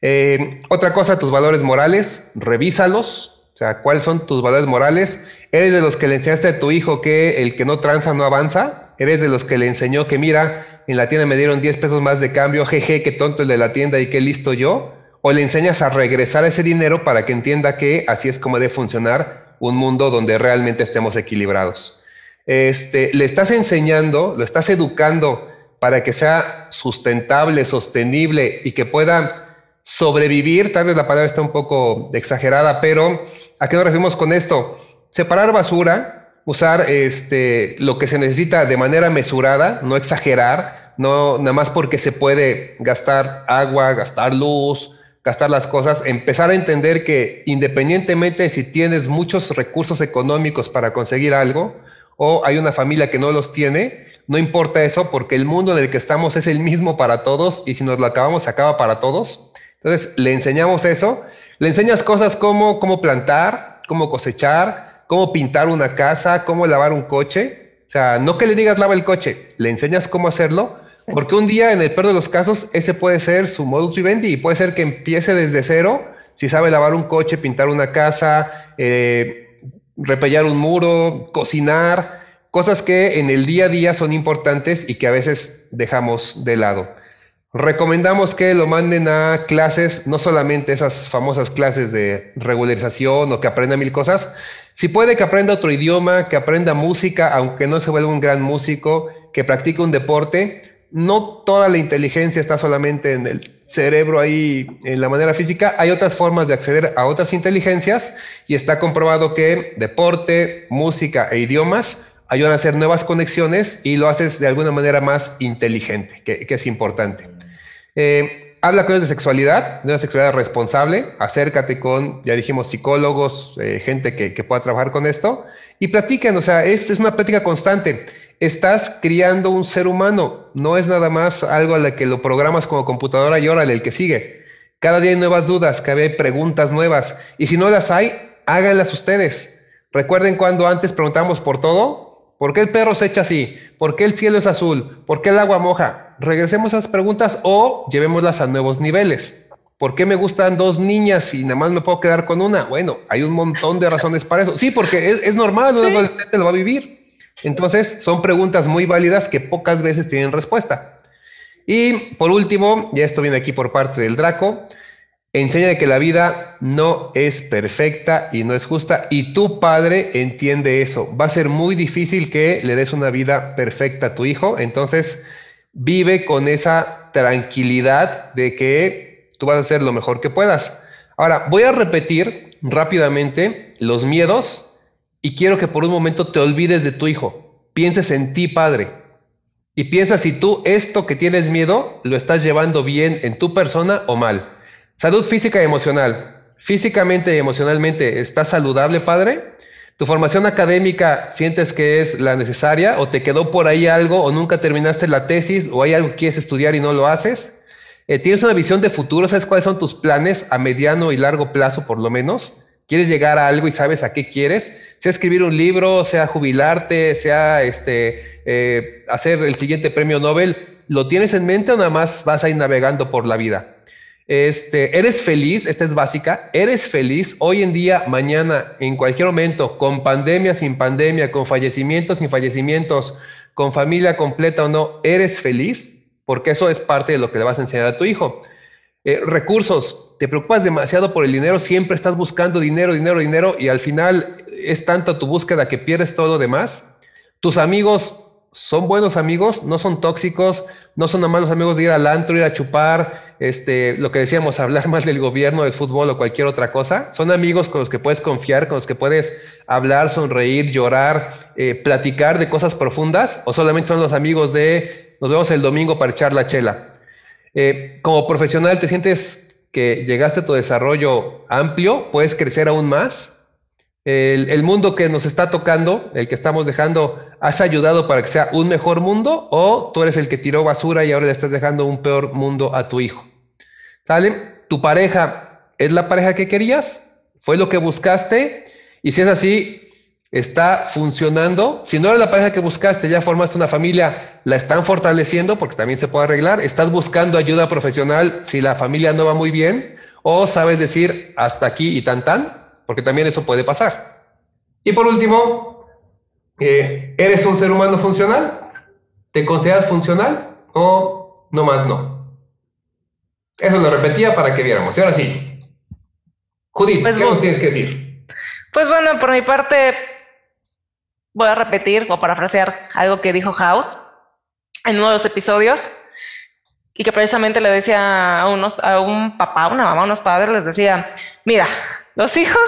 S1: Eh, otra cosa, tus valores morales, revísalos, o sea, ¿cuáles son tus valores morales? ¿Eres de los que le enseñaste a tu hijo que el que no tranza no avanza? ¿Eres de los que le enseñó que mira, en la tienda me dieron 10 pesos más de cambio, jeje, qué tonto el de la tienda y qué listo yo? ¿O le enseñas a regresar ese dinero para que entienda que así es como debe funcionar un mundo donde realmente estemos equilibrados? Este, le estás enseñando, lo estás educando para que sea sustentable, sostenible y que pueda sobrevivir, tal vez la palabra está un poco exagerada, pero ¿a qué nos referimos con esto? Separar basura, usar este, lo que se necesita de manera mesurada, no exagerar, no nada más porque se puede gastar agua, gastar luz, gastar las cosas, empezar a entender que independientemente si tienes muchos recursos económicos para conseguir algo o hay una familia que no los tiene, no importa eso porque el mundo en el que estamos es el mismo para todos y si nos lo acabamos acaba para todos. Entonces, le enseñamos eso, le enseñas cosas como cómo plantar, cómo cosechar, cómo pintar una casa, cómo lavar un coche. O sea, no que le digas lava el coche, le enseñas cómo hacerlo, porque un día, en el peor de los casos, ese puede ser su modus vivendi y puede ser que empiece desde cero, si sabe lavar un coche, pintar una casa, eh, repellar un muro, cocinar, cosas que en el día a día son importantes y que a veces dejamos de lado. Recomendamos que lo manden a clases, no solamente esas famosas clases de regularización o que aprenda mil cosas, si puede que aprenda otro idioma, que aprenda música, aunque no se vuelva un gran músico, que practique un deporte. No toda la inteligencia está solamente en el cerebro ahí, en la manera física. Hay otras formas de acceder a otras inteligencias y está comprobado que deporte, música e idiomas ayudan a hacer nuevas conexiones y lo haces de alguna manera más inteligente, que, es importante. Eh, habla con ellos de sexualidad, de una sexualidad responsable. Acércate con, ya dijimos, psicólogos, eh, gente que, pueda trabajar con esto y platiquen. O sea, es, es una plática constante. Estás criando un ser humano, no es nada más algo a lo que lo programas como computadora y órale, el que sigue. Cada día hay nuevas dudas, cada día hay preguntas nuevas. Y si no las hay, háganlas ustedes. Recuerden cuando antes preguntamos por todo, ¿por qué el perro se echa así? ¿Por qué el cielo es azul? ¿Por qué el agua moja? Regresemos a esas preguntas o llevémoslas a nuevos niveles. ¿Por qué me gustan dos niñas y nada más me puedo quedar con una? Bueno, hay un montón de razones para eso. Sí, porque es, normal, un adolescente lo va a vivir. Entonces, son preguntas muy válidas que pocas veces tienen respuesta. Y por último, ya esto viene aquí por parte del Draco, enseña que la vida no es perfecta y no es justa y tu padre entiende eso. Va a ser muy difícil que le des una vida perfecta a tu hijo. Entonces, vive con esa tranquilidad de que tú vas a hacer lo mejor que puedas. Ahora, voy a repetir rápidamente los miedos y quiero que por un momento te olvides de tu hijo. Pienses en ti, padre. Y piensa si tú esto que tienes miedo lo estás llevando bien en tu persona o mal. Salud física y emocional. Físicamente y emocionalmente, ¿estás saludable, padre? ¿Tu formación académica sientes que es la necesaria o te quedó por ahí algo o nunca terminaste la tesis o hay algo que quieres estudiar y no lo haces? Eh, ¿Tienes una visión de futuro? ¿Sabes cuáles son tus planes a mediano y largo plazo por lo menos? ¿Quieres llegar a algo y sabes a qué quieres? Sea escribir un libro, sea jubilarte, sea este, eh, hacer el siguiente premio Nobel. ¿Lo tienes en mente o nada más vas a ir navegando por la vida? Este, eres feliz, esta es básica, eres feliz hoy en día, mañana, en cualquier momento, con pandemia, sin pandemia, con fallecimientos, sin fallecimientos, con familia completa o no, eres feliz, porque eso es parte de lo que le vas a enseñar a tu hijo. Eh, recursos, te preocupas demasiado por el dinero, siempre estás buscando dinero, dinero, dinero, y al final es tanta tu búsqueda que pierdes todo lo demás. Tus amigos son buenos amigos, no son tóxicos, no son malos amigos de ir al antro, ir a chupar, este, lo que decíamos, hablar más del gobierno, del fútbol o cualquier otra cosa. Son amigos con los que puedes confiar, con los que puedes hablar, sonreír, llorar, eh, platicar de cosas profundas, o solamente son los amigos de nos vemos el domingo para echar la chela. Eh, como profesional, ¿te sientes que llegaste a tu desarrollo amplio? ¿Puedes crecer aún más? El, mundo que nos está tocando, el que estamos dejando, ¿has ayudado para que sea un mejor mundo o tú eres el que tiró basura y ahora le estás dejando un peor mundo a tu hijo? ¿Sale? ¿Tu pareja es la pareja que querías? ¿Fue lo que buscaste? Y si es así, ¿está funcionando? Si no era la pareja que buscaste, ya formaste una familia, ¿la están fortaleciendo? Porque también se puede arreglar. ¿Estás buscando ayuda profesional si la familia no va muy bien? ¿O sabes decir hasta aquí y tan tan? porque también eso puede pasar. Y por último, eh, ¿eres un ser humano funcional? ¿Te consideras funcional o no más no? Eso lo repetía para que viéramos. Y ahora sí, Judith, pues ¿qué nos tienes que decir?
S2: Pues bueno, por mi parte, voy a repetir o parafrasear algo que dijo House en uno de los episodios y que precisamente le decía a unos, a un papá, una mamá, unos padres, les decía, mira, los hijos,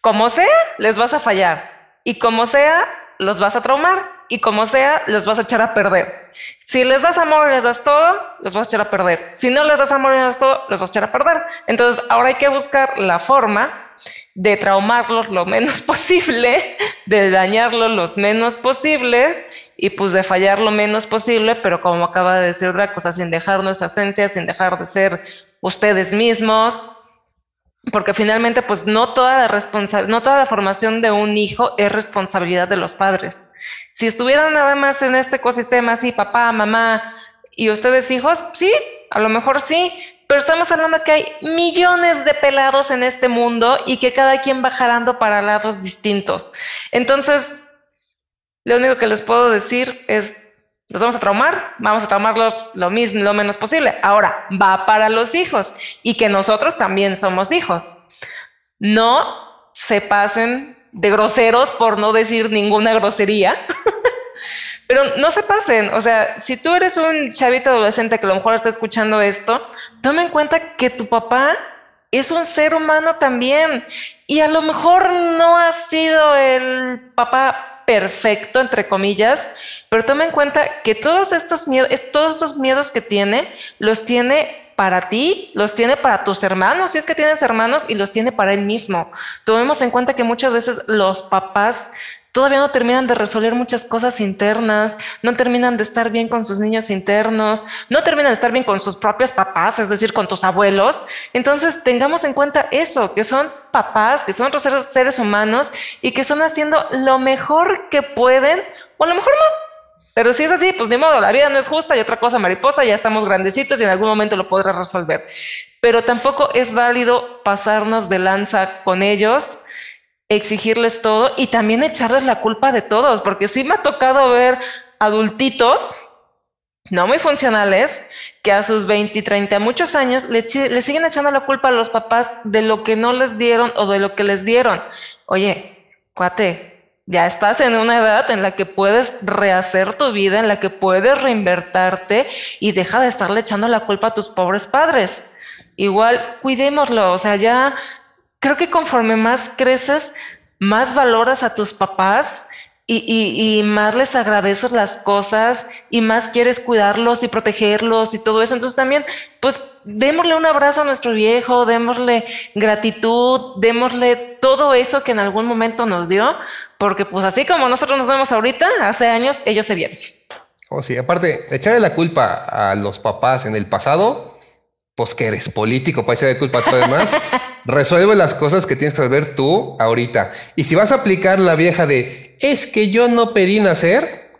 S2: como sea, les vas a fallar. Y como sea, los vas a traumar. Y como sea, los vas a echar a perder. Si les das amor y les das todo, los vas a echar a perder. Si no les das amor y les das todo, los vas a echar a perder. Entonces, ahora hay que buscar la forma de traumarlos lo menos posible, de dañarlos lo menos posible y pues de fallar lo menos posible, pero como acaba de decir otra cosa, sin dejar nuestra esencia, sin dejar de ser ustedes mismos, porque finalmente pues no toda la no toda la formación de un hijo es responsabilidad de los padres. Si estuvieran nada más en este ecosistema así, papá, mamá y ustedes hijos, sí, a lo mejor sí, pero estamos hablando que hay millones de pelados en este mundo y que cada quien va jalando para lados distintos. Entonces, lo único que les puedo decir es los vamos a traumar, vamos a traumarlos lo mismo, lo menos posible. Ahora, va para los hijos y que nosotros también somos hijos. No se pasen de groseros por no decir ninguna grosería. Pero no se pasen, o sea, si tú eres un chavito adolescente que a lo mejor está escuchando esto, toma en cuenta que tu papá es un ser humano también y a lo mejor no ha sido el papá perfecto, entre comillas, pero toma en cuenta que todos estos miedos, todos estos miedos que tiene, los tiene para ti, los tiene para tus hermanos, si es que tienes hermanos, y los tiene para él mismo. Tomemos en cuenta que muchas veces los papás todavía no terminan de resolver muchas cosas internas, no terminan de estar bien con sus niños internos, no terminan de estar bien con sus propios papás, es decir, con tus abuelos. Entonces, tengamos en cuenta eso, que son papás, que son otros seres humanos y que están haciendo lo mejor que pueden, o a lo mejor no. Pero si es así, pues ni modo, la vida no es justa y otra cosa mariposa, ya estamos grandecitos y en algún momento lo podrás resolver. Pero tampoco es válido pasarnos de lanza con ellos exigirles todo y también echarles la culpa de todos, porque sí me ha tocado ver adultitos no muy funcionales que a sus 20 y 30, muchos años, le, le, siguen echando la culpa a los papás de lo que no les dieron o de lo que les dieron. Oye, cuate, ya estás en una edad en la que puedes rehacer tu vida, en la que puedes reinvertarte y deja de estarle echando la culpa a tus pobres padres. Igual, cuidémoslo, o sea, ya creo que conforme más creces, más valoras a tus papás y, más les agradeces las cosas y más quieres cuidarlos y protegerlos y todo eso. Entonces también, pues, démosle un abrazo a nuestro viejo, démosle gratitud, démosle todo eso que en algún momento nos dio, porque pues así como nosotros nos vemos ahorita, hace años ellos se vieron.
S1: Oh, sí, aparte, echarle la culpa a los papás en el pasado pues que eres político, ser de culpa a todo demás. Resuelve las cosas que tienes que resolver tú ahorita. Y si vas a aplicar la vieja de es que yo no pedí nacer,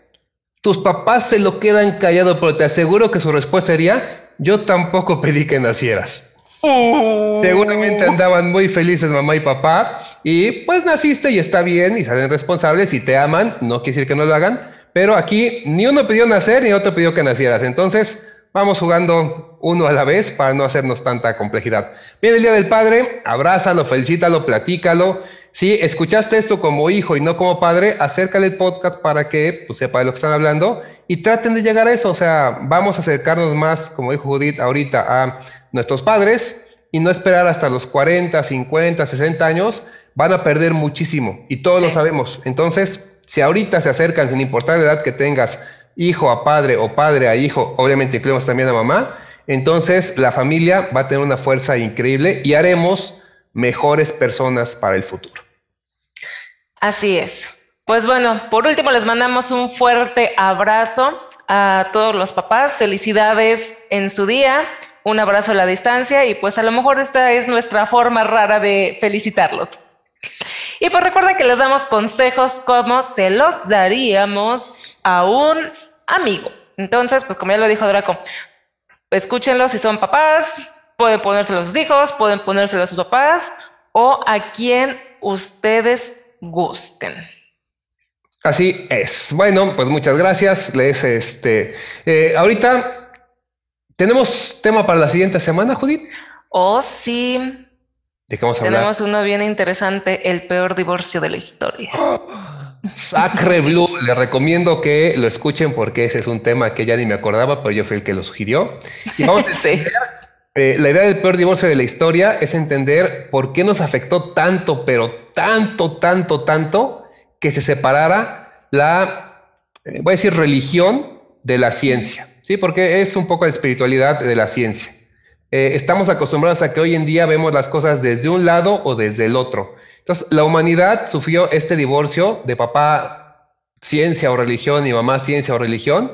S1: tus papás se lo quedan callado, pero te aseguro que su respuesta sería yo tampoco pedí que nacieras. Uh. Seguramente andaban muy felices mamá y papá y pues naciste y está bien y salen responsables y te aman, no quiere decir que no lo hagan, pero aquí ni uno pidió nacer ni otro pidió que nacieras. Entonces vamos jugando uno a la vez para no hacernos tanta complejidad. Viene el Día del Padre, abrázalo, felicítalo, platícalo. Si escuchaste esto como hijo y no como padre, acércale el podcast para que pues, sepa de lo que están hablando y traten de llegar a eso. O sea, vamos a acercarnos más, como dijo Judith ahorita, a nuestros padres y no esperar hasta los 40, 50, 60 años. Van a perder muchísimo y todos lo sabemos. Entonces, si ahorita se acercan, sin importar la edad que tengas, hijo a padre o padre a hijo, obviamente incluimos también a mamá, entonces la familia va a tener una fuerza increíble y haremos mejores personas para el futuro.
S2: Así es. Pues bueno, por último les mandamos un fuerte abrazo a todos los papás. Felicidades en su día. Un abrazo a la distancia y pues a lo mejor esta es nuestra forma rara de felicitarlos. Y pues recuerden que les damos consejos como se los daríamos a un amigo. Entonces, pues como ya lo dijo Draco, escúchenlo si son papás, pueden ponérselo a sus hijos, pueden ponérselo a sus papás o a quien ustedes gusten.
S1: Así es. Bueno, pues muchas gracias. Les, este, eh, ahorita tenemos tema para la siguiente semana, Judith.
S2: Oh, sí.
S1: ¿De qué vamos
S2: a Tenemos uno bien interesante, el peor divorcio de la historia.
S1: Sacre Blue, le recomiendo que lo escuchen porque ese es un tema que ya ni me acordaba, pero yo fui el que lo sugirió. Vamos a eh, la idea del peor divorcio de la historia es entender por qué nos afectó tanto, pero tanto, tanto, tanto, que se separara la, eh, voy a decir, religión de la ciencia, ¿sí? Porque es un poco la espiritualidad de la ciencia. Eh, estamos acostumbrados a que hoy en día vemos las cosas desde un lado o desde el otro. Entonces, la humanidad sufrió este divorcio de papá ciencia o religión y mamá ciencia o religión.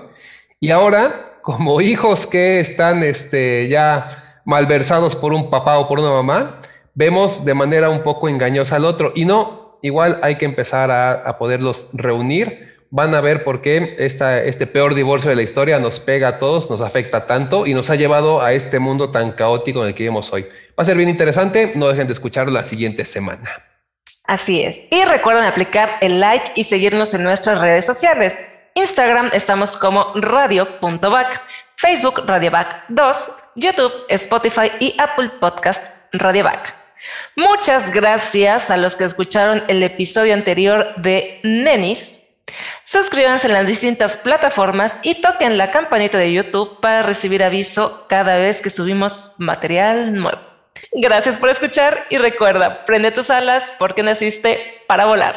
S1: Y ahora, como hijos que están este, ya malversados por un papá o por una mamá, vemos de manera un poco engañosa al otro. Y no, igual hay que empezar a, poderlos reunir. Van a ver por qué esta, este peor divorcio de la historia nos pega a todos, nos afecta tanto y nos ha llevado a este mundo tan caótico en el que vivimos hoy. Va a ser bien interesante, no dejen de escucharlo la siguiente semana.
S2: Así es. Y recuerden aplicar el like y seguirnos en nuestras redes sociales. Instagram estamos como radio.back, Facebook radioback 2, YouTube, Spotify y Apple Podcast radioback. Muchas gracias a los que escucharon el episodio anterior de Nenis. Suscríbanse en las distintas plataformas y toquen la campanita de YouTube para recibir aviso cada vez que subimos material nuevo. Gracias por escuchar y recuerda, prende tus alas porque naciste para volar.